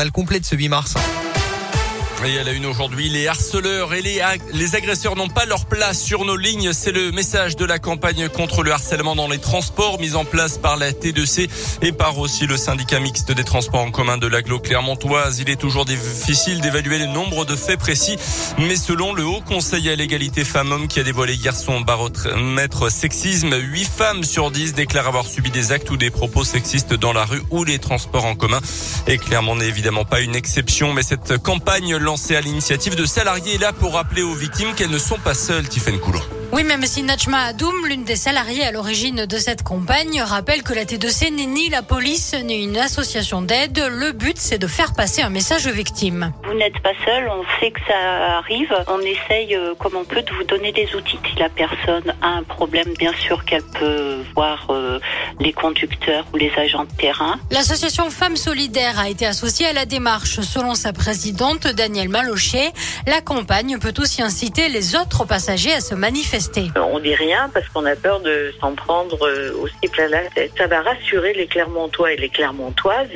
journal complet de ce 8 mars. Et à la une aujourd'hui, les harceleurs et les, les agresseurs n'ont pas leur place sur nos lignes. C'est le message de la campagne contre le harcèlement dans les transports mise en place par la T2C et par aussi le syndicat mixte des transports en commun de l'aglo clermontoise. Il est toujours difficile d'évaluer le nombre de faits précis, mais selon le Haut Conseil à l'égalité femmes-hommes qui a dévoilé hier son baromètre sexisme, 8 femmes sur 10 déclarent avoir subi des actes ou des propos sexistes dans la rue ou les transports en commun. Et clairement n'est évidemment pas une exception, mais cette campagne lancée à l'initiative de salariés là pour rappeler aux victimes qu'elles ne sont pas seules, Tiffaine Coulon. Oui, même si Nachma Adoum, l'une des salariées à l'origine de cette campagne, rappelle que la T2C n'est ni la police ni une association d'aide. Le but, c'est de faire passer un message aux victimes. Vous n'êtes pas seul, on sait que ça arrive. On essaye euh, comme on peut de vous donner des outils. Si la personne a un problème, bien sûr qu'elle peut voir euh, les conducteurs ou les agents de terrain. L'association Femmes Solidaires a été associée à la démarche. Selon sa présidente, Danielle Malochet, la campagne peut aussi inciter les autres passagers à se manifester on dit rien parce qu'on a peur de s'en prendre euh, aussi plein la tête. Ça va rassurer les Clermontois et les Clermontoises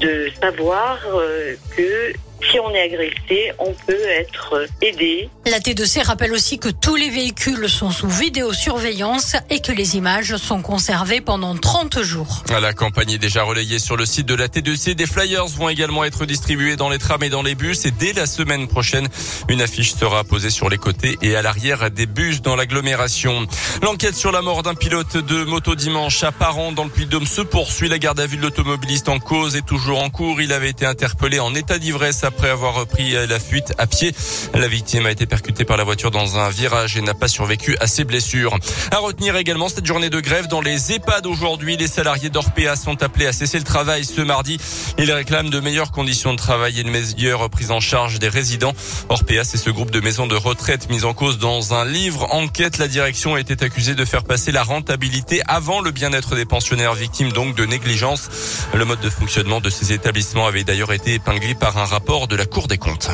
de savoir euh, que si on est agressé, on peut être aidé. La T2C rappelle aussi que tous les véhicules sont sous vidéosurveillance et que les images sont conservées pendant 30 jours. La campagne est déjà relayée sur le site de la T2C. Des flyers vont également être distribués dans les trams et dans les bus. Et dès la semaine prochaine, une affiche sera posée sur les côtés et à l'arrière des bus dans l'agglomération. L'enquête sur la mort d'un pilote de moto dimanche à Paran dans le Puy-de-Dôme se poursuit. La garde à vue de l'automobiliste en cause est toujours en cours. Il avait été interpellé en état d'ivresse après avoir repris la fuite à pied. La victime a été percutée par la voiture dans un virage et n'a pas survécu à ses blessures. À retenir également cette journée de grève dans les EHPAD aujourd'hui. Les salariés d'Orpea sont appelés à cesser le travail ce mardi. Ils réclament de meilleures conditions de travail et une meilleure prise en charge des résidents. Orpea, c'est ce groupe de maisons de retraite mis en cause dans un livre enquête. La direction a été accusée de faire passer la rentabilité avant le bien-être des pensionnaires victimes donc de négligence. Le mode de fonctionnement de ces établissements avait d'ailleurs été épinglé par un rapport de la Cour des comptes.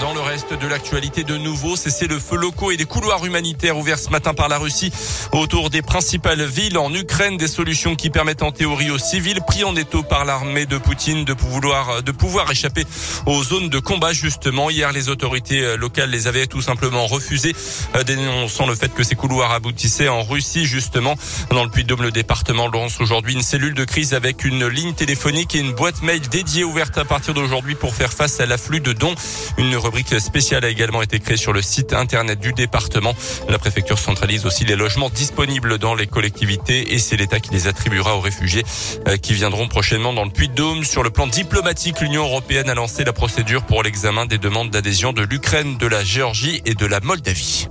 Dans le reste de l'actualité, de nouveau, c'est le feu locaux et des couloirs humanitaires ouverts ce matin par la Russie autour des principales villes en Ukraine. Des solutions qui permettent en théorie aux civils pris en étau par l'armée de Poutine de pouvoir, de pouvoir échapper aux zones de combat. Justement, hier, les autorités locales les avaient tout simplement refusées, euh, dénonçant le fait que ces couloirs aboutissaient en Russie. Justement, dans le Puy-de-Dôme, le département lance aujourd'hui une cellule de crise avec une ligne téléphonique et une boîte mail dédiée ouverte à partir d'aujourd'hui pour faire face à l'afflux de dons. Rubrique spéciale a également été créée sur le site internet du département. La préfecture centralise aussi les logements disponibles dans les collectivités et c'est l'État qui les attribuera aux réfugiés euh, qui viendront prochainement dans le Puy-de-Dôme. Sur le plan diplomatique, l'Union européenne a lancé la procédure pour l'examen des demandes d'adhésion de l'Ukraine, de la Géorgie et de la Moldavie.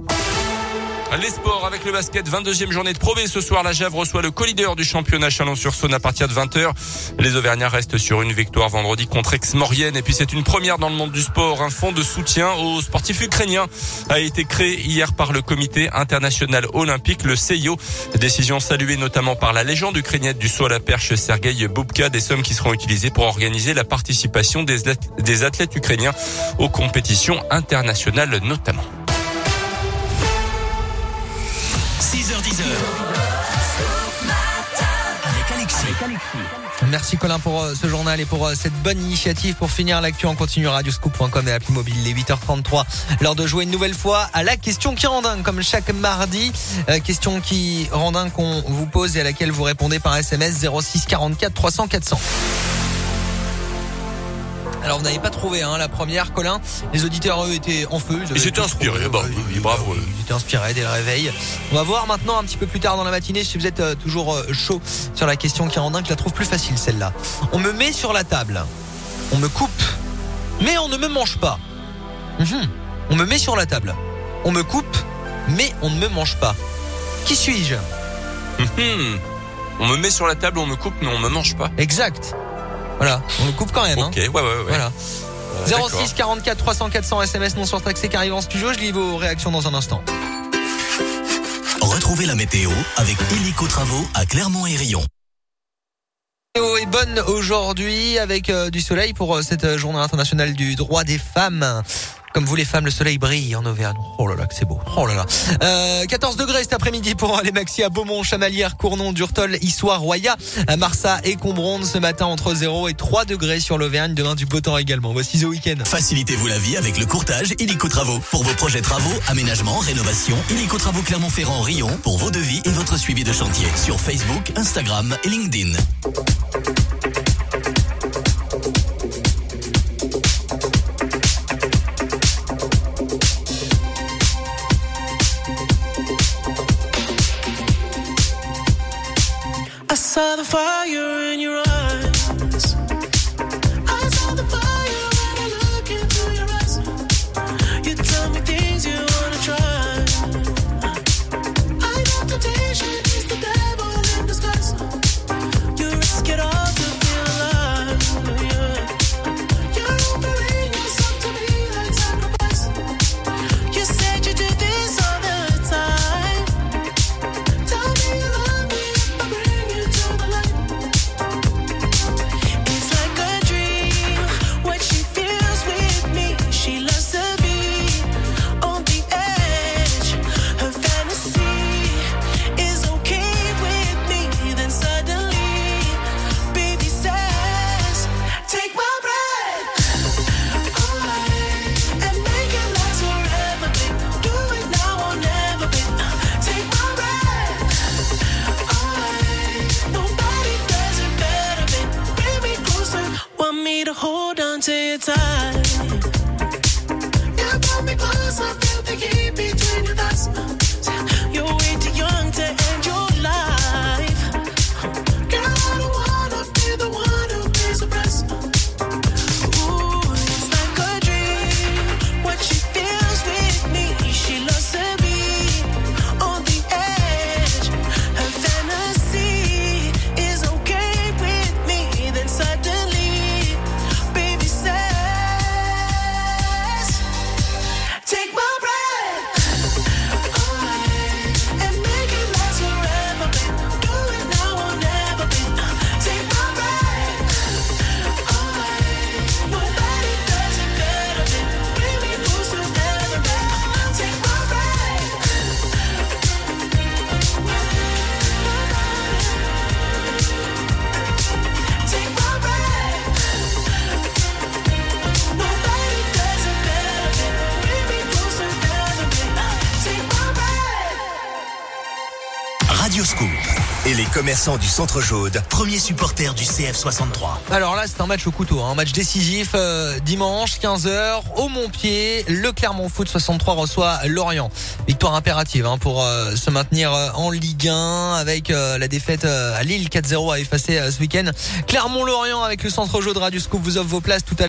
Les sports avec le basket, 22e journée de Pro Ce soir, la Jave reçoit le co-leader du championnat Chalon-sur-Saône à partir de 20h. Les Auvergnats restent sur une victoire vendredi contre Aix-Maurienne. Et puis c'est une première dans le monde du sport. Un fonds de soutien aux sportifs ukrainiens a été créé hier par le comité international olympique, le CIO. Décision saluée notamment par la légende ukrainienne du saut à la perche Sergei Bubka. Des sommes qui seront utilisées pour organiser la participation des athlètes, des athlètes ukrainiens aux compétitions internationales notamment. 6h10. Merci Colin pour euh, ce journal et pour euh, cette bonne initiative. Pour finir l'actu, on continue radioscoop.com et appli mobile les 8h33. L'heure de jouer une nouvelle fois à la question qui rend comme chaque mardi. Euh, question qui rend qu'on vous pose et à laquelle vous répondez par SMS 06 44 300 400. Alors vous n'avez pas trouvé hein, la première, Colin. Les auditeurs eux étaient en feu. Ils, étaient inspirés, bah, oui, bravo. Ils étaient inspirés dès le réveil. On va voir maintenant un petit peu plus tard dans la matinée si vous êtes euh, toujours euh, chaud sur la question qui rend un, que je la trouve plus facile celle-là. On me met sur la table, on me coupe, mais on ne me mange pas. Mhm. On me met sur la table, on me coupe, mais on ne me mange pas. Qui suis-je? Mhm. On me met sur la table, on me coupe, mais on ne me mange pas. Exact. Voilà, on le coupe quand même. Hein. Ok, ouais, ouais, ouais. Voilà. 06 44 300 400 SMS non surtaxé qui arrive en studio. Je lis vos réactions dans un instant. Retrouvez la météo avec Illico Travaux à Clermont et Rion. Météo est bonne aujourd'hui avec euh, du soleil pour euh, cette journée internationale du droit des femmes. Comme vous les femmes, le soleil brille en Auvergne. Oh là là, que c'est beau. Oh là là. Euh, 14 degrés cet après-midi pour les maxi à Beaumont, Chamalières, Cournon, Durtol, Issoire, Roya, Marsa et Combronde ce matin entre 0 et 3 degrés sur l'Auvergne. Demain du beau temps également. Voici The Weekend. Facilitez-vous la vie avec le courtage Illico Travaux. Pour vos projets travaux, aménagement, rénovation, Illico Travaux Clermont-Ferrand, Rion pour vos devis et votre suivi de chantier sur Facebook, Instagram et LinkedIn. To you tight. You brought me closer, feel the heat between your thighs. Les commerçants du Centre Jaude, premier supporter du CF63. Alors là, c'est un match au couteau, hein. un match décisif euh, dimanche 15h au Montpied. Le Clermont Foot 63 reçoit Lorient. Victoire impérative hein, pour euh, se maintenir euh, en Ligue 1 avec la défaite à Lille 4-0 à effacer ce week-end. Clermont-Lorient avec le Centre Jeu de Radio Scoop vous offre vos places tout à l'heure.